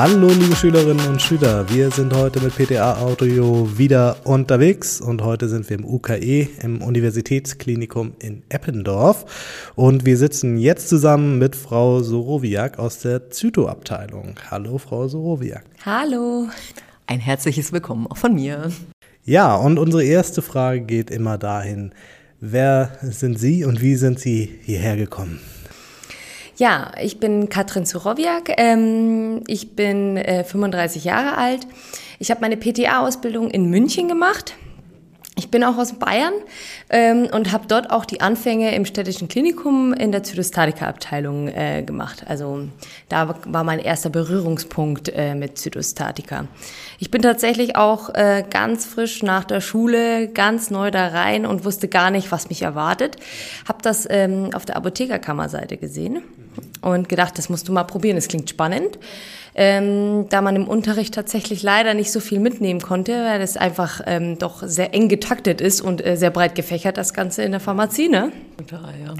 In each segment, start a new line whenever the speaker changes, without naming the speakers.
Hallo liebe Schülerinnen und Schüler, wir sind heute mit PTA Audio wieder unterwegs und heute sind wir im UKE im Universitätsklinikum in Eppendorf und wir sitzen jetzt zusammen mit Frau Sorowiak aus der Zytoabteilung. Hallo Frau Sorowiak.
Hallo. Ein herzliches Willkommen auch von mir.
Ja, und unsere erste Frage geht immer dahin, wer sind Sie und wie sind Sie hierher gekommen?
Ja, ich bin Katrin Zurowiak. Ähm, ich bin äh, 35 Jahre alt. Ich habe meine PTA-Ausbildung in München gemacht. Ich bin auch aus Bayern ähm, und habe dort auch die Anfänge im städtischen Klinikum in der Zytostatika-Abteilung äh, gemacht. Also da war mein erster Berührungspunkt äh, mit Zytostatika. Ich bin tatsächlich auch äh, ganz frisch nach der Schule, ganz neu da rein und wusste gar nicht, was mich erwartet. Habe das ähm, auf der Apothekerkammerseite gesehen und gedacht, das musst du mal probieren, das klingt spannend. Ähm, da man im Unterricht tatsächlich leider nicht so viel mitnehmen konnte, weil es einfach ähm, doch sehr eng getaktet ist und äh, sehr breit gefächert, das Ganze in der Pharmazie, ne? Total, ja.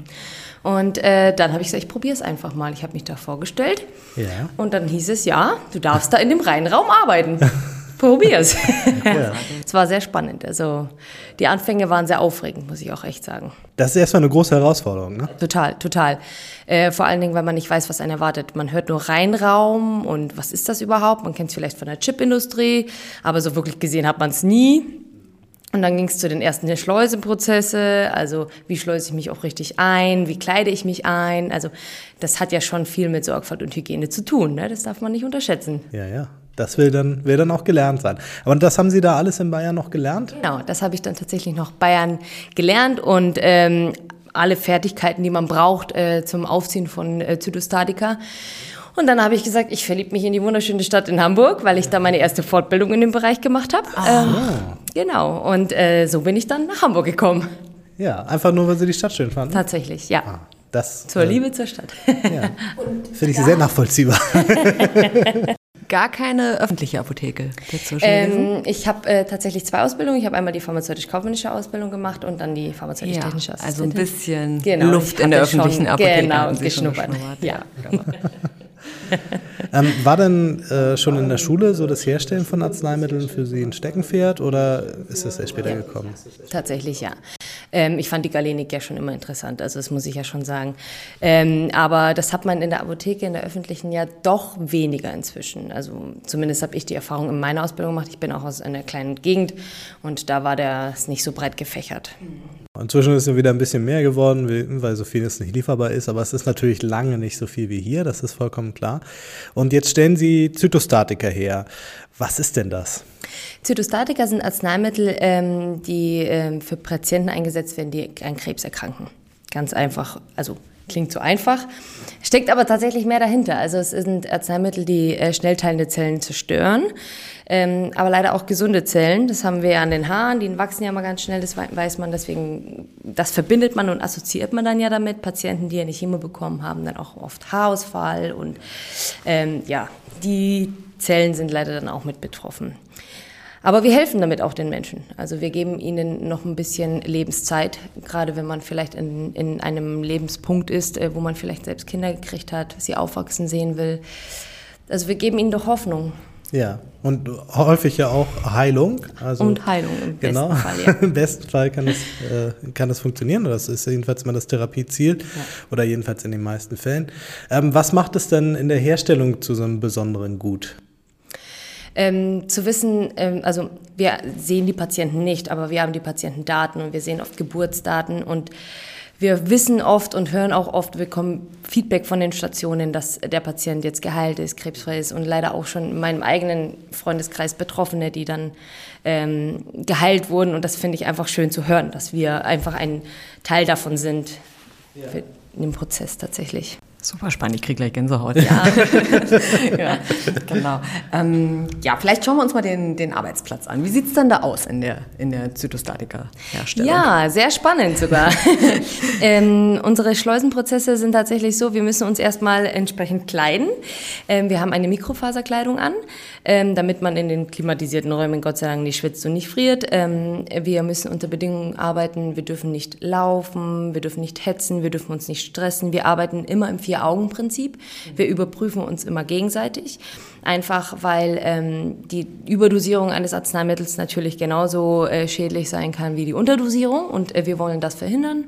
Und äh, dann habe ich gesagt, ich probiere es einfach mal. Ich habe mich da vorgestellt. Ja. Und dann hieß es, ja, du darfst da in dem reinen Raum arbeiten. Probier's. ja. Es war sehr spannend. Also die Anfänge waren sehr aufregend, muss ich auch echt sagen.
Das ist erstmal eine große Herausforderung, ne?
Total, total. Äh, vor allen Dingen, weil man nicht weiß, was einen erwartet. Man hört nur Reinraum und was ist das überhaupt? Man kennt es vielleicht von der Chipindustrie, aber so wirklich gesehen hat man es nie. Und dann ging es zu den ersten Schleusenprozesse, also wie schleuse ich mich auch richtig ein, wie kleide ich mich ein. Also das hat ja schon viel mit Sorgfalt und Hygiene zu tun, ne? das darf man nicht unterschätzen.
Ja, ja. Das will dann, will dann auch gelernt sein. Aber das haben Sie da alles in Bayern noch gelernt?
Genau, das habe ich dann tatsächlich noch Bayern gelernt und ähm, alle Fertigkeiten, die man braucht äh, zum Aufziehen von äh, Zytostatika. Und dann habe ich gesagt, ich verliebe mich in die wunderschöne Stadt in Hamburg, weil ich da meine erste Fortbildung in dem Bereich gemacht habe. Ah. Ähm, genau, und äh, so bin ich dann nach Hamburg gekommen.
Ja, einfach nur, weil Sie die Stadt schön fanden?
Tatsächlich, ja. Ah,
das,
zur äh, Liebe zur Stadt.
Ja. Finde ich sehr nachvollziehbar.
gar keine öffentliche Apotheke ähm, Ich habe äh, tatsächlich zwei Ausbildungen. Ich habe einmal die pharmazeutisch-kaufmännische Ausbildung gemacht und dann die pharmazeutisch-technische
ja, Also ein bisschen genau, Luft in der öffentlichen
schon,
Apotheke.
Genau, geschnuppert. Ja.
Genau. ähm, war denn äh, schon in der Schule so das Herstellen von Arzneimitteln für Sie ein Steckenpferd oder ist das erst später
ja,
gekommen?
Tatsächlich ja. Ähm, ich fand die Galenik ja schon immer interessant, also das muss ich ja schon sagen. Ähm, aber das hat man in der Apotheke, in der öffentlichen ja doch weniger inzwischen. Also zumindest habe ich die Erfahrung in meiner Ausbildung gemacht. Ich bin auch aus einer kleinen Gegend und da war das nicht so breit gefächert.
Inzwischen ist es wieder ein bisschen mehr geworden, weil so vieles nicht lieferbar ist, aber es ist natürlich lange nicht so viel wie hier, das ist vollkommen klar. Und jetzt stellen Sie Zytostatika her. Was ist denn das?
Zytostatika sind Arzneimittel, ähm, die ähm, für Patienten eingesetzt werden, die an Krebs erkranken. Ganz einfach, also klingt so einfach, steckt aber tatsächlich mehr dahinter. Also es sind Arzneimittel, die äh, schnellteilende Zellen zerstören, ähm, aber leider auch gesunde Zellen. Das haben wir an den Haaren, die wachsen ja mal ganz schnell, das weiß man. Deswegen, das verbindet man und assoziiert man dann ja damit. Patienten, die ja nicht Chemo bekommen haben, dann auch oft Haarausfall und ähm, ja, die Zellen sind leider dann auch mit betroffen. Aber wir helfen damit auch den Menschen. Also wir geben ihnen noch ein bisschen Lebenszeit, gerade wenn man vielleicht in, in einem Lebenspunkt ist, äh, wo man vielleicht selbst Kinder gekriegt hat, sie aufwachsen sehen will. Also wir geben ihnen doch Hoffnung.
Ja, und häufig ja auch Heilung.
Also, und Heilung im
genau, besten Fall. Ja. Im besten Fall kann es, äh, kann es funktionieren. Das ist jedenfalls immer das Therapieziel ja. oder jedenfalls in den meisten Fällen. Ähm, was macht es denn in der Herstellung zu so einem besonderen Gut?
Ähm, zu wissen, ähm, also wir sehen die Patienten nicht, aber wir haben die Patientendaten und wir sehen oft Geburtsdaten und wir wissen oft und hören auch oft, wir bekommen Feedback von den Stationen, dass der Patient jetzt geheilt ist, krebsfrei ist und leider auch schon in meinem eigenen Freundeskreis Betroffene, die dann ähm, geheilt wurden. Und das finde ich einfach schön zu hören, dass wir einfach ein Teil davon sind ja. in dem Prozess tatsächlich.
Super spannend, ich kriege gleich Gänsehaut. Ja, ja genau. Ähm, ja, vielleicht schauen wir uns mal den, den Arbeitsplatz an. Wie sieht es denn da aus in der, in der Zytostatika-Herstellung?
Ja, sehr spannend sogar. ähm, unsere Schleusenprozesse sind tatsächlich so, wir müssen uns erstmal entsprechend kleiden. Ähm, wir haben eine Mikrofaserkleidung an, ähm, damit man in den klimatisierten Räumen Gott sei Dank nicht schwitzt und nicht friert. Ähm, wir müssen unter Bedingungen arbeiten, wir dürfen nicht laufen, wir dürfen nicht hetzen, wir dürfen uns nicht stressen. Wir arbeiten immer im Vier-Augen-Prinzip. Wir überprüfen uns immer gegenseitig, einfach weil ähm, die Überdosierung eines Arzneimittels natürlich genauso äh, schädlich sein kann wie die Unterdosierung und äh, wir wollen das verhindern.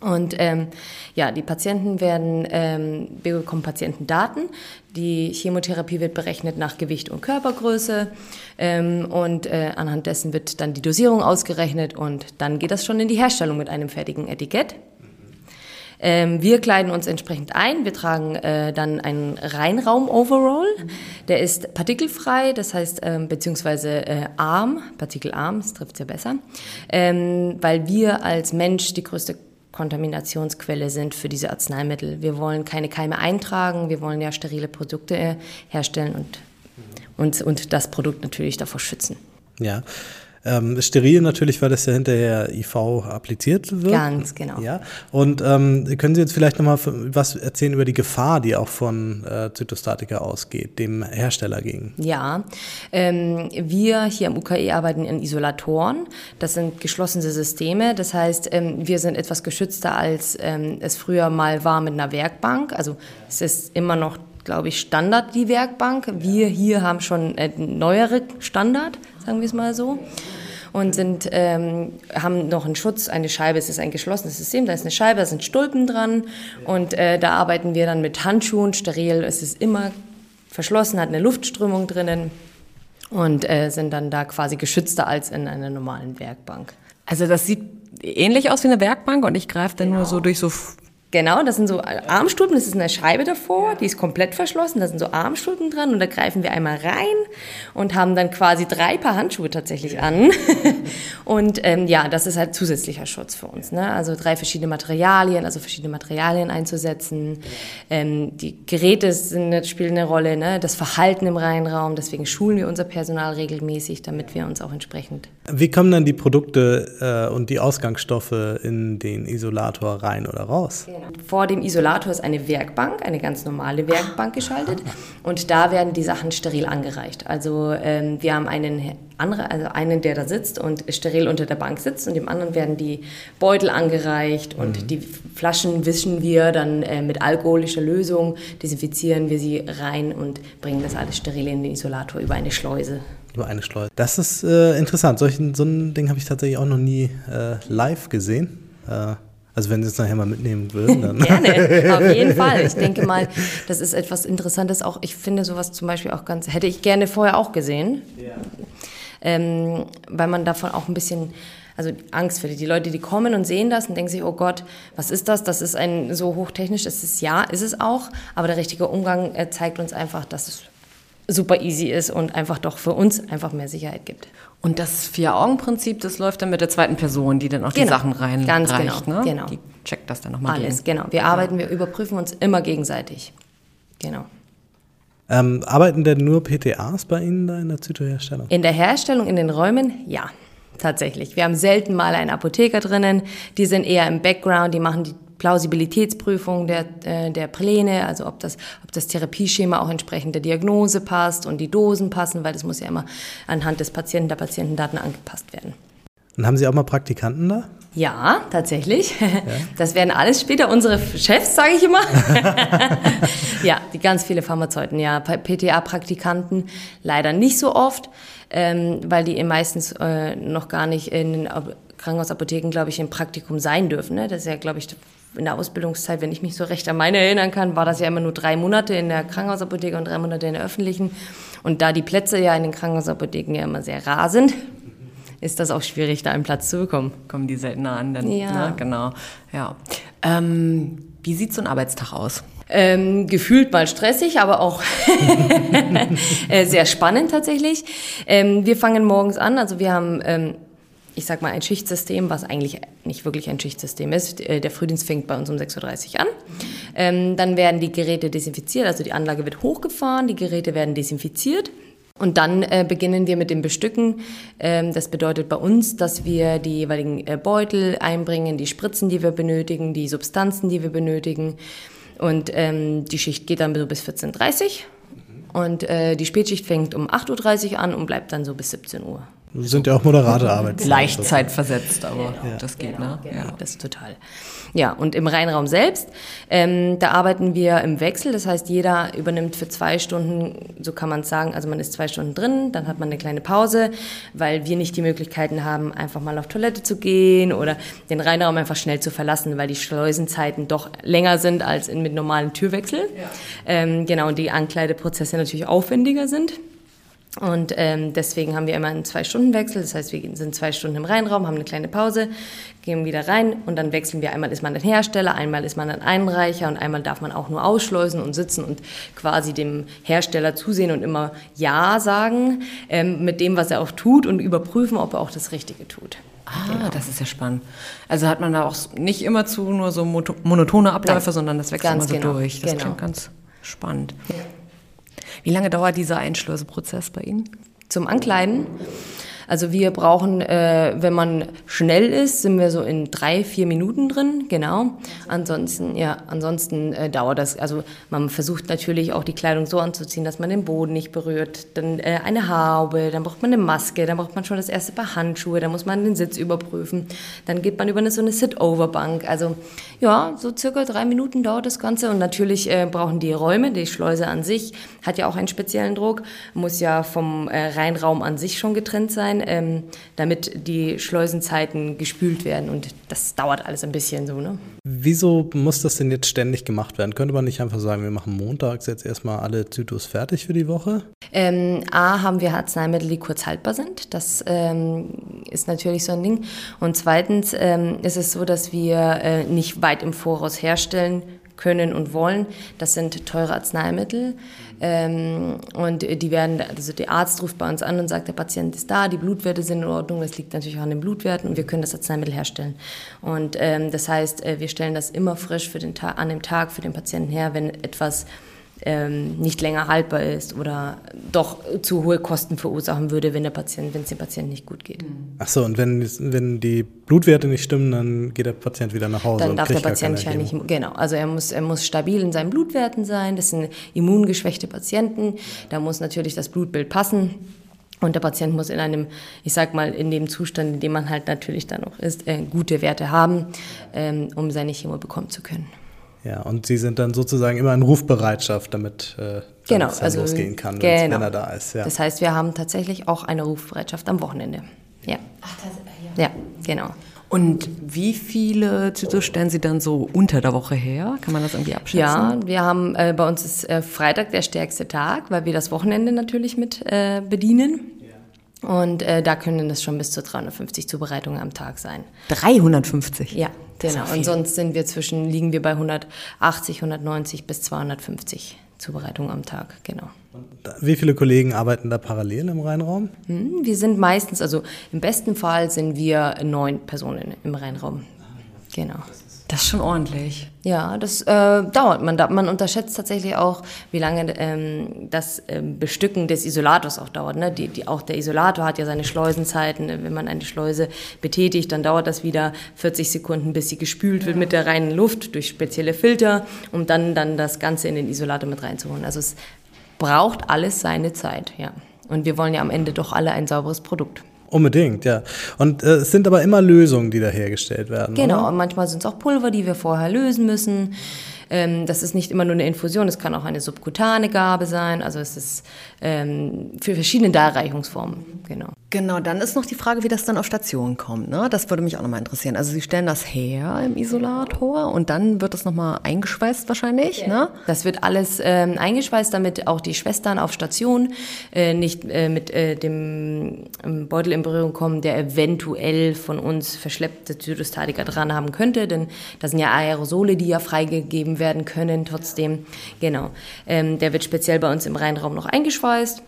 Und ähm, ja, die Patienten werden, ähm, bekommen Patientendaten. Die Chemotherapie wird berechnet nach Gewicht und Körpergröße ähm, und äh, anhand dessen wird dann die Dosierung ausgerechnet und dann geht das schon in die Herstellung mit einem fertigen Etikett. Ähm, wir kleiden uns entsprechend ein. Wir tragen äh, dann einen Reinraum-Overall. Der ist partikelfrei, das heißt, ähm, beziehungsweise äh, arm, partikelarm, das trifft ja besser, ähm, weil wir als Mensch die größte Kontaminationsquelle sind für diese Arzneimittel. Wir wollen keine Keime eintragen, wir wollen ja sterile Produkte äh, herstellen und, und, und das Produkt natürlich davor schützen.
Ja. Ähm, steril natürlich, weil das ja hinterher IV appliziert wird.
Ganz genau.
Ja. Und ähm, können Sie jetzt vielleicht nochmal was erzählen über die Gefahr, die auch von äh, Zytostatika ausgeht, dem Hersteller gegen?
Ja, ähm, wir hier am UKE arbeiten in Isolatoren. Das sind geschlossene Systeme. Das heißt, ähm, wir sind etwas geschützter, als ähm, es früher mal war mit einer Werkbank. Also es ist immer noch glaube ich, Standard, die Werkbank. Wir hier haben schon einen neuere Standard, sagen wir es mal so. Und sind, ähm, haben noch einen Schutz, eine Scheibe, es ist ein geschlossenes System, da ist eine Scheibe, da sind Stulpen dran und äh, da arbeiten wir dann mit Handschuhen, steril, es ist immer verschlossen, hat eine Luftströmung drinnen und äh, sind dann da quasi geschützter als in einer normalen Werkbank.
Also das sieht ähnlich aus wie eine Werkbank und ich greife dann genau. nur so durch so
Genau, das sind so Armstulpen, das ist eine Scheibe davor, die ist komplett verschlossen, da sind so Armstulpen dran und da greifen wir einmal rein und haben dann quasi drei Paar Handschuhe tatsächlich an. und ähm, ja, das ist halt zusätzlicher Schutz für uns. Ne? Also drei verschiedene Materialien, also verschiedene Materialien einzusetzen. Ähm, die Geräte sind, spielen eine Rolle, ne? das Verhalten im Reihenraum, deswegen schulen wir unser Personal regelmäßig, damit wir uns auch entsprechend.
Wie kommen dann die Produkte äh, und die Ausgangsstoffe in den Isolator rein oder raus?
Genau. Vor dem Isolator ist eine Werkbank, eine ganz normale Werkbank geschaltet und da werden die Sachen steril angereicht. Also ähm, wir haben einen, andere, also einen, der da sitzt und steril unter der Bank sitzt und dem anderen werden die Beutel angereicht und mhm. die Flaschen wischen wir dann äh, mit alkoholischer Lösung, desinfizieren wir sie rein und bringen das alles steril in den Isolator über eine Schleuse.
Über eine Schleuse. Das ist äh, interessant. Solchen, so ein Ding habe ich tatsächlich auch noch nie äh, live gesehen. Äh, also wenn Sie es nachher mal mitnehmen würden, dann.
gerne, auf jeden Fall. Ich denke mal, das ist etwas Interessantes. Auch ich finde sowas zum Beispiel auch ganz, hätte ich gerne vorher auch gesehen. Ja. Ähm, weil man davon auch ein bisschen, also Angst für die, die Leute, die kommen und sehen das und denken sich, oh Gott, was ist das? Das ist ein so hochtechnisch, ist ja, ist es auch. Aber der richtige Umgang äh, zeigt uns einfach, dass es super easy ist und einfach doch für uns einfach mehr Sicherheit gibt.
Und das Vier-Augen-Prinzip, das läuft dann mit der zweiten Person, die dann auch genau. die Sachen rein
Ganz reicht, genau.
Ne?
genau.
Die checkt das dann nochmal.
Alles, gegen. genau. Wir arbeiten, wir überprüfen uns immer gegenseitig. Genau.
Ähm, arbeiten denn nur PTAs bei Ihnen da in der Zytoherstellung?
In der Herstellung, in den Räumen, ja tatsächlich. Wir haben selten mal einen Apotheker drinnen, die sind eher im Background, die machen die Plausibilitätsprüfung der, äh, der Pläne, also ob das, ob das Therapieschema auch entsprechend der Diagnose passt und die Dosen passen, weil das muss ja immer anhand des Patienten, der Patientendaten angepasst werden.
Und haben Sie auch mal Praktikanten da?
Ja, tatsächlich. Ja. Das werden alles später unsere Chefs, sage ich immer. ja, die ganz viele Pharmazeuten, ja, PTA-Praktikanten leider nicht so oft, ähm, weil die meistens äh, noch gar nicht in Krankenhausapotheken, glaube ich, im Praktikum sein dürfen. Ne? Das ist ja, glaube ich, in der Ausbildungszeit, wenn ich mich so recht an meine erinnern kann, war das ja immer nur drei Monate in der Krankenhausapotheke und drei Monate in der öffentlichen. Und da die Plätze ja in den Krankenhausapotheken ja immer sehr rar sind, ist das auch schwierig, da einen Platz zu bekommen.
Kommen die seltener an, dann, ja. Ne? genau. Ja. Ähm, wie sieht so ein Arbeitstag aus?
Ähm, gefühlt mal stressig, aber auch äh, sehr spannend tatsächlich. Ähm, wir fangen morgens an, also wir haben ähm, ich sag mal, ein Schichtsystem, was eigentlich nicht wirklich ein Schichtsystem ist. Äh, der Frühdienst fängt bei uns um 6.30 Uhr an. Ähm, dann werden die Geräte desinfiziert, also die Anlage wird hochgefahren, die Geräte werden desinfiziert. Und dann äh, beginnen wir mit dem Bestücken. Ähm, das bedeutet bei uns, dass wir die jeweiligen äh, Beutel einbringen, die Spritzen, die wir benötigen, die Substanzen, die wir benötigen. Und ähm, die Schicht geht dann so bis 14.30 Uhr. Und äh, die Spätschicht fängt um 8.30 Uhr an und bleibt dann so bis 17 Uhr.
Sind ja auch moderate Arbeitszeiten.
Leicht zeitversetzt, aber ja. das geht,
genau,
ne?
Genau, ja. Das ist total. Ja, und im Reinraum selbst, ähm, da arbeiten wir im Wechsel. Das heißt, jeder übernimmt für zwei Stunden, so kann man es sagen, also man ist zwei Stunden drin, dann hat man eine kleine Pause, weil wir nicht die Möglichkeiten haben, einfach mal auf Toilette zu gehen oder den Reinraum einfach schnell zu verlassen, weil die Schleusenzeiten doch länger sind als in, mit normalen Türwechsel. Ja. Ähm, genau, und die Ankleideprozesse natürlich aufwendiger sind. Und ähm, deswegen haben wir immer einen Zwei-Stunden-Wechsel. Das heißt, wir sind zwei Stunden im Reinraum, haben eine kleine Pause, gehen wieder rein und dann wechseln wir. Einmal ist man ein Hersteller, einmal ist man ein Einreicher und einmal darf man auch nur ausschleusen und sitzen und quasi dem Hersteller zusehen und immer Ja sagen ähm, mit dem, was er auch tut und überprüfen, ob er auch das Richtige tut.
Ah, genau. das ist ja spannend. Also hat man da auch nicht immer zu nur so monotone Abläufe, Nein, sondern das wechselt immer so genau. durch. Das genau. klingt ganz spannend. Ja. Wie lange dauert dieser Einschleuseprozess bei Ihnen?
Zum Ankleiden? Also wir brauchen, äh, wenn man schnell ist, sind wir so in drei, vier Minuten drin, genau. Ansonsten, ja, ansonsten äh, dauert das, also man versucht natürlich auch die Kleidung so anzuziehen, dass man den Boden nicht berührt. Dann äh, eine Haube, dann braucht man eine Maske, dann braucht man schon das erste Paar Handschuhe, dann muss man den Sitz überprüfen. Dann geht man über eine, so eine Sit-Over-Bank. Also ja, so circa drei Minuten dauert das Ganze und natürlich äh, brauchen die Räume, die Schleuse an sich hat ja auch einen speziellen Druck, muss ja vom äh, Reinraum an sich schon getrennt sein ähm, damit die Schleusenzeiten gespült werden. Und das dauert alles ein bisschen so. Ne?
Wieso muss das denn jetzt ständig gemacht werden? Könnte man nicht einfach sagen, wir machen montags jetzt erstmal alle Zytos fertig für die Woche?
Ähm, A, haben wir Arzneimittel, die kurz haltbar sind. Das ähm, ist natürlich so ein Ding. Und zweitens ähm, ist es so, dass wir äh, nicht weit im Voraus herstellen können und wollen. Das sind teure Arzneimittel. Ähm, und die werden, also der Arzt ruft bei uns an und sagt, der Patient ist da, die Blutwerte sind in Ordnung. Das liegt natürlich auch an den Blutwerten und wir können das Arzneimittel herstellen. Und ähm, das heißt, äh, wir stellen das immer frisch für den Tag, an dem Tag für den Patienten her, wenn etwas ähm, nicht länger haltbar ist oder doch zu hohe Kosten verursachen würde, wenn der Patient, wenn es dem Patienten nicht gut geht.
Ach so, und wenn, wenn die Blutwerte nicht stimmen, dann geht der Patient wieder nach Hause.
Dann darf der Patient ja nicht, genau. Also er muss, er muss stabil in seinen Blutwerten sein. Das sind immungeschwächte Patienten. Da muss natürlich das Blutbild passen. Und der Patient muss in einem, ich sag mal, in dem Zustand, in dem man halt natürlich dann noch ist, äh, gute Werte haben, ähm, um seine Chemo bekommen zu können.
Ja, und Sie sind dann sozusagen immer in Rufbereitschaft, damit äh,
genau,
es
also,
losgehen kann,
genau.
wenn er da ist.
Ja. Das heißt, wir haben tatsächlich auch eine Rufbereitschaft am Wochenende. Ja. Ach, das, ja. ja, genau.
Und wie viele Zytos stellen Sie dann so unter der Woche her? Kann man das irgendwie abschätzen?
Ja, wir haben äh, bei uns ist äh, Freitag der stärkste Tag, weil wir das Wochenende natürlich mit äh, bedienen. Und äh, da können das schon bis zu 350 Zubereitungen am Tag sein.
350?
Ja, genau. Und sonst sind wir zwischen, liegen wir bei 180, 190 bis 250 Zubereitungen am Tag, genau.
Wie viele Kollegen arbeiten da parallel im Rheinraum?
Hm, wir sind meistens, also im besten Fall sind wir neun Personen im Rheinraum. Genau.
Das ist schon ordentlich.
Ja, das äh, dauert. Man, man unterschätzt tatsächlich auch, wie lange ähm, das ähm, Bestücken des Isolators auch dauert. Ne? Die, die, auch der Isolator hat ja seine Schleusenzeiten. Wenn man eine Schleuse betätigt, dann dauert das wieder 40 Sekunden, bis sie gespült wird mit der reinen Luft durch spezielle Filter, um dann, dann das Ganze in den Isolator mit reinzuholen. Also es braucht alles seine Zeit, ja. Und wir wollen ja am Ende doch alle ein sauberes Produkt.
Unbedingt, ja. Und äh, es sind aber immer Lösungen, die da hergestellt werden.
Genau,
oder?
und manchmal sind es auch Pulver, die wir vorher lösen müssen. Ähm, das ist nicht immer nur eine Infusion, es kann auch eine subkutane Gabe sein. Also es ist ähm, für verschiedene Darreichungsformen, genau.
Genau, dann ist noch die Frage, wie das dann auf Station kommt. Ne? Das würde mich auch nochmal interessieren. Also Sie stellen das her im Isolator und dann wird das nochmal eingeschweißt wahrscheinlich. Ja. Ne?
Das wird alles ähm, eingeschweißt, damit auch die Schwestern auf Station äh, nicht äh, mit äh, dem ähm, Beutel in Berührung kommen, der eventuell von uns verschleppte Zytostatika dran haben könnte. Denn das sind ja Aerosole, die ja freigegeben werden können trotzdem. Genau. Ähm, der wird speziell bei uns im Reinraum noch eingeschweißt.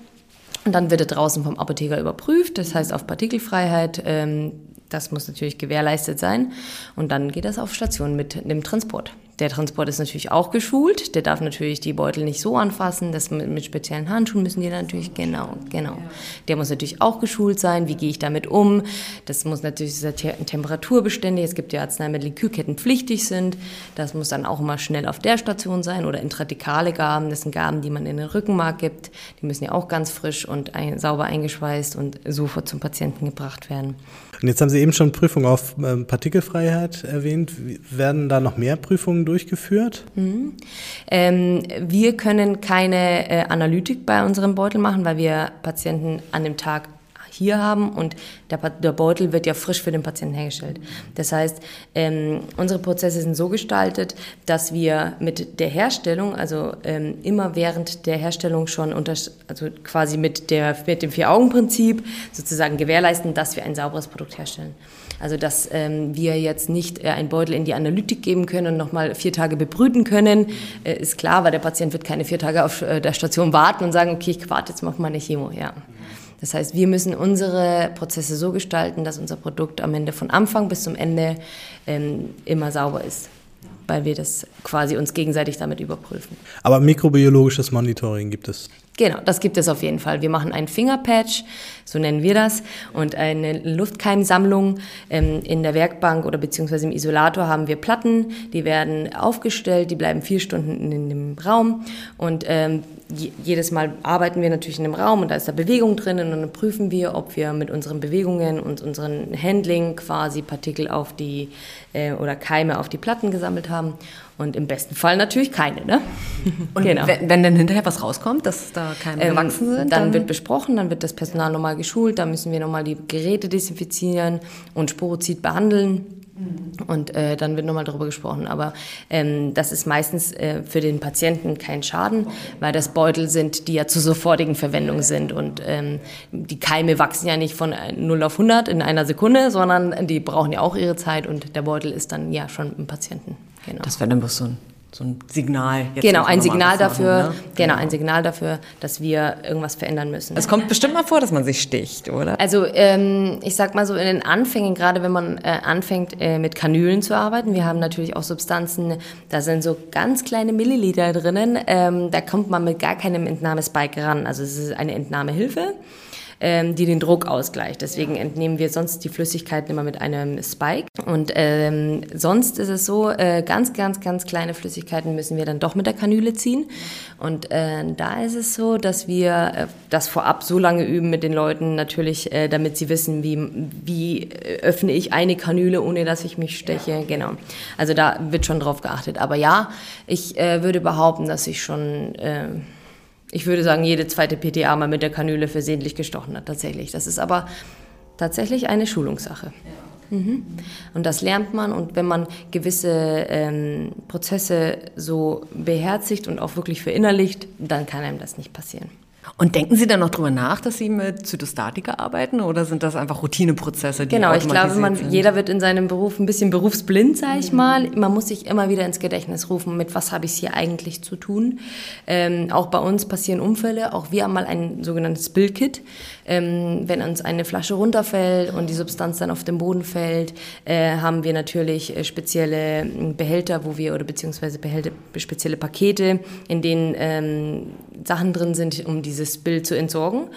Und dann wird er draußen vom Apotheker überprüft, das heißt auf Partikelfreiheit. Ähm, Das muss natürlich gewährleistet sein. Und dann geht das auf Station mit dem Transport. Der Transport ist natürlich auch geschult. Der darf natürlich die Beutel nicht so anfassen. Das mit, mit speziellen Handschuhen müssen die natürlich, genau, genau. Der muss natürlich auch geschult sein. Wie gehe ich damit um? Das muss natürlich sehr temperaturbeständig. Es gibt ja Arzneimittel, die kühlkettenpflichtig sind. Das muss dann auch immer schnell auf der Station sein oder intradikale Gaben. Das sind Gaben, die man in den Rückenmark gibt. Die müssen ja auch ganz frisch und ein, sauber eingeschweißt und sofort zum Patienten gebracht werden.
Und jetzt haben Sie eben schon Prüfungen auf ähm, Partikelfreiheit erwähnt. Werden da noch mehr Prüfungen durchgeführt?
Mhm. Ähm, wir können keine äh, Analytik bei unserem Beutel machen, weil wir Patienten an dem Tag hier haben und der, der, Beutel wird ja frisch für den Patienten hergestellt. Das heißt, ähm, unsere Prozesse sind so gestaltet, dass wir mit der Herstellung, also ähm, immer während der Herstellung schon unter, also quasi mit, der, mit dem Vier-Augen-Prinzip sozusagen gewährleisten, dass wir ein sauberes Produkt herstellen. Also dass ähm, wir jetzt nicht äh, einen Beutel in die Analytik geben können und nochmal vier Tage bebrüten können, äh, ist klar, weil der Patient wird keine vier Tage auf äh, der Station warten und sagen, okay, ich warte jetzt mal auf meine Chemo. Ja. Das heißt, wir müssen unsere Prozesse so gestalten, dass unser Produkt am Ende von Anfang bis zum Ende ähm, immer sauber ist weil wir das quasi uns gegenseitig damit überprüfen.
Aber mikrobiologisches Monitoring gibt es?
Genau, das gibt es auf jeden Fall. Wir machen einen Fingerpatch, so nennen wir das, und eine Luftkeimsammlung. Ähm, in der Werkbank oder beziehungsweise im Isolator haben wir Platten, die werden aufgestellt, die bleiben vier Stunden in dem Raum und ähm, jedes Mal arbeiten wir natürlich in dem Raum und da ist da Bewegung drin und dann prüfen wir, ob wir mit unseren Bewegungen und unseren Handling quasi Partikel auf die äh, oder Keime auf die Platten gesammelt haben. Und im besten Fall natürlich keine. Ne?
Und genau. wenn, wenn dann hinterher was rauskommt, dass da Keime ähm, gewachsen sind?
Dann, dann, wird besprochen, dann wird das Personal nochmal geschult, dann müssen wir nochmal die Geräte desinfizieren und Sporozid behandeln. Und äh, dann wird nochmal darüber gesprochen. Aber ähm, das ist meistens äh, für den Patienten kein Schaden, weil das Beutel sind, die ja zur sofortigen Verwendung sind. Und ähm, die Keime wachsen ja nicht von 0 auf 100 in einer Sekunde, sondern die brauchen ja auch ihre Zeit und der Beutel ist dann ja schon im Patienten.
Genau. Das wäre dann bloß so ein so ein Signal.
genau, ein Signal dafür, ne? genau, ein Signal dafür, dass wir irgendwas verändern müssen.
Es kommt bestimmt mal vor, dass man sich sticht, oder?
Also ähm, ich sag mal so in den Anfängen, gerade wenn man äh, anfängt äh, mit Kanülen zu arbeiten, wir haben natürlich auch Substanzen, da sind so ganz kleine Milliliter drinnen, ähm, da kommt man mit gar keinem Entnahmespike ran. Also es ist eine Entnahmehilfe ähm, die den Druck ausgleicht. Deswegen entnehmen wir sonst die Flüssigkeiten immer mit einem Spike. Und ähm, sonst ist es so, äh, ganz, ganz, ganz kleine Flüssigkeiten müssen wir dann doch mit der Kanüle ziehen. Und äh, da ist es so, dass wir äh, das vorab so lange üben mit den Leuten, natürlich, äh, damit sie wissen, wie, wie öffne ich eine Kanüle, ohne dass ich mich steche. Ja. Genau. Also da wird schon drauf geachtet. Aber ja, ich äh, würde behaupten, dass ich schon äh, ich würde sagen, jede zweite PTA mal mit der Kanüle versehentlich gestochen hat, tatsächlich. Das ist aber tatsächlich eine Schulungssache. Mhm. Und das lernt man und wenn man gewisse ähm, Prozesse so beherzigt und auch wirklich verinnerlicht, dann kann einem das nicht passieren.
Und denken Sie dann noch drüber nach, dass Sie mit Zytostatika arbeiten oder sind das einfach Routineprozesse,
die Genau, ich glaube, man, sind? jeder wird in seinem Beruf ein bisschen berufsblind, sage ich mhm. mal. Man muss sich immer wieder ins Gedächtnis rufen, mit was habe ich hier eigentlich zu tun. Ähm, auch bei uns passieren Unfälle, auch wir haben mal ein sogenanntes Spillkit. Ähm, wenn uns eine Flasche runterfällt und die Substanz dann auf den Boden fällt, äh, haben wir natürlich äh, spezielle ähm, Behälter, wo wir oder beziehungsweise Behälter, spezielle Pakete, in denen ähm, Sachen drin sind, um dieses Bild zu entsorgen.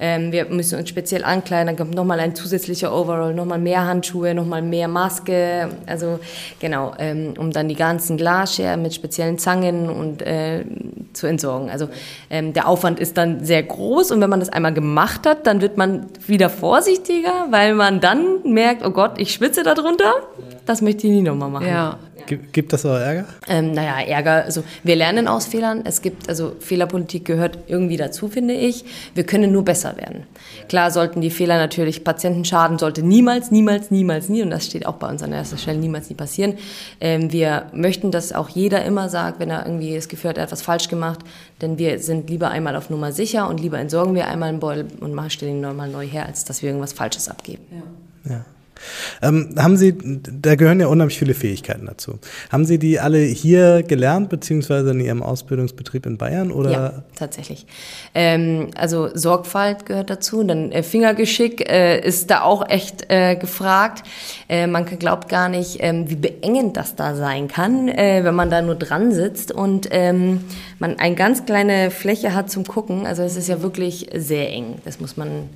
Ähm, wir müssen uns speziell ankleiden, dann kommt nochmal ein zusätzlicher Overall, nochmal mehr Handschuhe, nochmal mehr Maske, also genau, ähm, um dann die ganzen Glasscherben mit speziellen Zangen und äh, zu entsorgen. Also ähm, der Aufwand ist dann sehr groß und wenn man das einmal gemacht hat, dann wird man wieder vorsichtiger, weil man dann merkt, oh Gott, ich schwitze darunter. Das möchte ich nie nochmal machen.
Ja. Gibt das aber Ärger?
Ähm, naja, Ärger, also wir lernen aus Fehlern. Es gibt, also Fehlerpolitik gehört irgendwie dazu, finde ich. Wir können nur besser werden. Klar sollten die Fehler natürlich, Patienten schaden sollte niemals, niemals, niemals, nie, und das steht auch bei uns an erster Stelle, niemals, nie passieren. Ähm, wir möchten, dass auch jeder immer sagt, wenn er irgendwie das Gefühl hat, er hat etwas falsch gemacht, denn wir sind lieber einmal auf Nummer sicher und lieber entsorgen wir einmal einen Beutel und stellen ihn nochmal neu her, als dass wir irgendwas Falsches abgeben.
Ja. ja. Ähm, haben Sie, da gehören ja unheimlich viele Fähigkeiten dazu. Haben Sie die alle hier gelernt, beziehungsweise in Ihrem Ausbildungsbetrieb in Bayern? Oder?
Ja, tatsächlich. Ähm, also Sorgfalt gehört dazu, dann äh, Fingergeschick äh, ist da auch echt äh, gefragt. Äh, man glaubt gar nicht, ähm, wie beengend das da sein kann, äh, wenn man da nur dran sitzt und ähm, man eine ganz kleine Fläche hat zum Gucken. Also es ist ja wirklich sehr eng, das muss man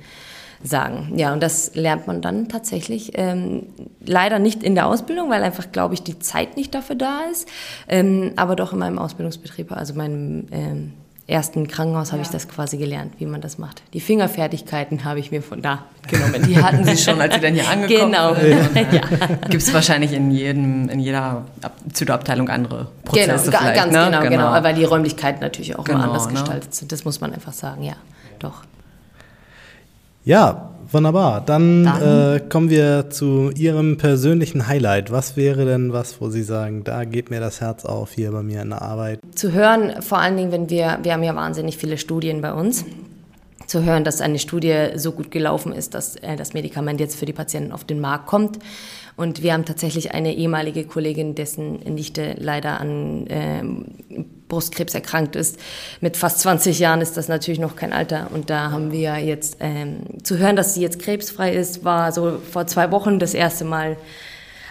sagen. Ja, und das lernt man dann tatsächlich ähm, leider nicht in der Ausbildung, weil einfach, glaube ich, die Zeit nicht dafür da ist, ähm, aber doch in meinem Ausbildungsbetrieb, also meinem ähm, ersten Krankenhaus ja. habe ich das quasi gelernt, wie man das macht. Die Fingerfertigkeiten habe ich mir von da mitgenommen.
Die hatten Sie schon, als Sie dann hier angekommen
genau.
sind. Genau. Ja. Gibt es wahrscheinlich in, jedem, in jeder Züderabteilung andere Prozesse
genau, ganz
ne?
genau, genau, genau, weil die Räumlichkeiten natürlich auch
genau,
mal anders
ne?
gestaltet sind. Das muss man einfach sagen, ja, doch.
Ja, wunderbar. Dann, Dann. Äh, kommen wir zu Ihrem persönlichen Highlight. Was wäre denn was, wo Sie sagen, da geht mir das Herz auf hier bei mir in der Arbeit?
Zu hören, vor allen Dingen, wenn wir, wir haben ja wahnsinnig viele Studien bei uns zu hören, dass eine Studie so gut gelaufen ist, dass äh, das Medikament jetzt für die Patienten auf den Markt kommt. Und wir haben tatsächlich eine ehemalige Kollegin, dessen Nichte leider an äh, Brustkrebs erkrankt ist. Mit fast 20 Jahren ist das natürlich noch kein Alter. Und da haben wir jetzt ähm, zu hören, dass sie jetzt krebsfrei ist, war so vor zwei Wochen das erste Mal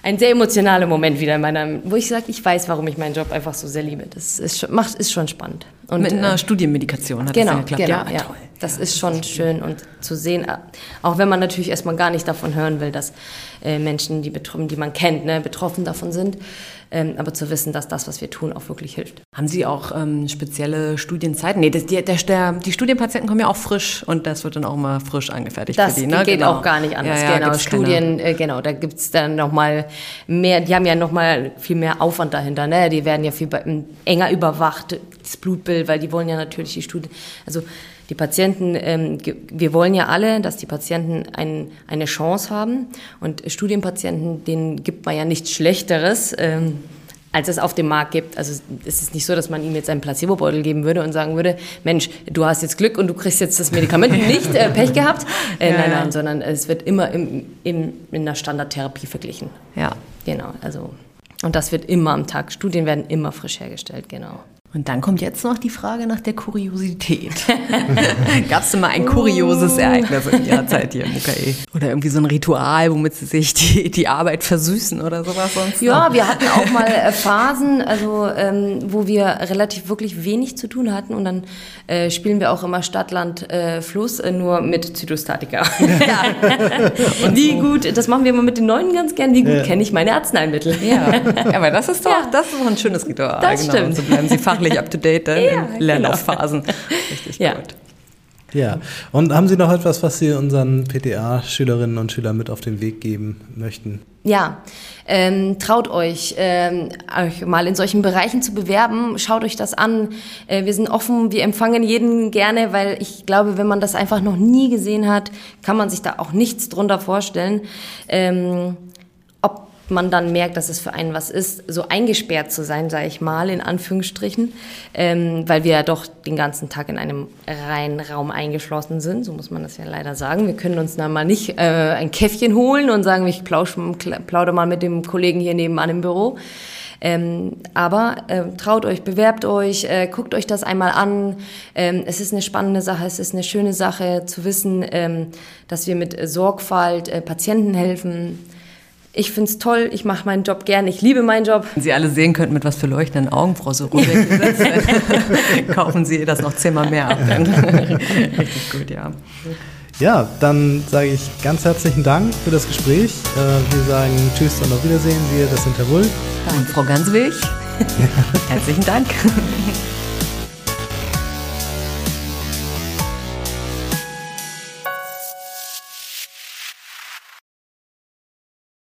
ein sehr emotionaler Moment wieder in meiner, wo ich sage, ich weiß, warum ich meinen Job einfach so sehr liebe. Das ist, macht, ist schon spannend.
Und, Mit einer äh, Studienmedikation
hat genau, das ja geklappt. Genau, ja, ja. Toll. Das ist schon schön und zu sehen, äh, auch wenn man natürlich erstmal gar nicht davon hören will, dass äh, Menschen, die betroffen, die man kennt, ne, betroffen davon sind, ähm, aber zu wissen, dass das, was wir tun, auch wirklich hilft.
Haben Sie auch ähm, spezielle Studienzeiten? Nee, das, die, der, der, die Studienpatienten kommen ja auch frisch und das wird dann auch mal frisch angefertigt
das
für die.
Ne? Das geht genau. auch gar nicht anders. Ja, ja, genau, Studien, äh, genau, da gibt es dann nochmal mehr, die haben ja nochmal viel mehr Aufwand dahinter. Ne? Die werden ja viel enger überwacht, das Blutbild, weil die wollen ja natürlich die Studien, also die Patienten, ähm, wir wollen ja alle, dass die Patienten ein, eine Chance haben. Und Studienpatienten, denen gibt man ja nichts Schlechteres. Ähm, als es auf dem Markt gibt. Also es ist nicht so, dass man ihm jetzt einen Placebo-Beutel geben würde und sagen würde, Mensch, du hast jetzt Glück und du kriegst jetzt das Medikament nicht, äh, Pech gehabt. Äh, ja, nein, nein, sondern es wird immer im, im, in der Standardtherapie verglichen.
Ja.
Genau, also und das wird immer am Tag. Studien werden immer frisch hergestellt, genau.
Und dann kommt jetzt noch die Frage nach der Kuriosität. Gab es denn mal ein kurioses Ereignis in Ihrer Zeit hier im UKE? Oder irgendwie so ein Ritual, womit Sie sich die, die Arbeit versüßen oder sowas sonst?
Ja, noch? wir hatten auch mal äh, Phasen, also ähm, wo wir relativ wirklich wenig zu tun hatten und dann äh, spielen wir auch immer Stadt, Land, äh, Fluss, äh, nur mit Zytostatika. und Wie so. gut, das machen wir immer mit den Neuen ganz gern, wie gut ja. kenne ich meine Arzneimittel.
Ja, aber das ist doch, ja. das ist doch ein schönes Ritual.
Das genau. stimmt.
So bleiben Sie fachlich up to date ja, in genau. Lernlaufphasen. Richtig
ja.
gut.
Ja, und haben Sie noch etwas, was Sie unseren PTA-Schülerinnen und Schülern mit auf den Weg geben möchten?
Ja, ähm, traut euch, ähm, euch mal in solchen Bereichen zu bewerben. Schaut euch das an. Äh, wir sind offen, wir empfangen jeden gerne, weil ich glaube, wenn man das einfach noch nie gesehen hat, kann man sich da auch nichts drunter vorstellen. Ähm, man dann merkt, dass es für einen was ist, so eingesperrt zu sein, sage ich mal, in Anführungsstrichen, ähm, weil wir ja doch den ganzen Tag in einem reinen Raum eingeschlossen sind, so muss man das ja leider sagen. Wir können uns dann mal nicht äh, ein Käffchen holen und sagen, ich plaudere mal mit dem Kollegen hier nebenan im Büro. Ähm, aber äh, traut euch, bewerbt euch, äh, guckt euch das einmal an. Ähm, es ist eine spannende Sache, es ist eine schöne Sache zu wissen, ähm, dass wir mit Sorgfalt äh, Patienten helfen. Ich finde es toll, ich mache meinen Job gern, ich liebe meinen Job.
Wenn Sie alle sehen könnten, mit was für leuchtenden Augen Frau Sorobek gesetzt kaufen Sie das noch zehnmal mehr ab. Richtig
gut, ja. Ja, dann sage ich ganz herzlichen Dank für das Gespräch. Äh, wir sagen Tschüss und auf Wiedersehen. Wir, das sind Herr.
Und Frau Ganswig. Herzlichen Dank.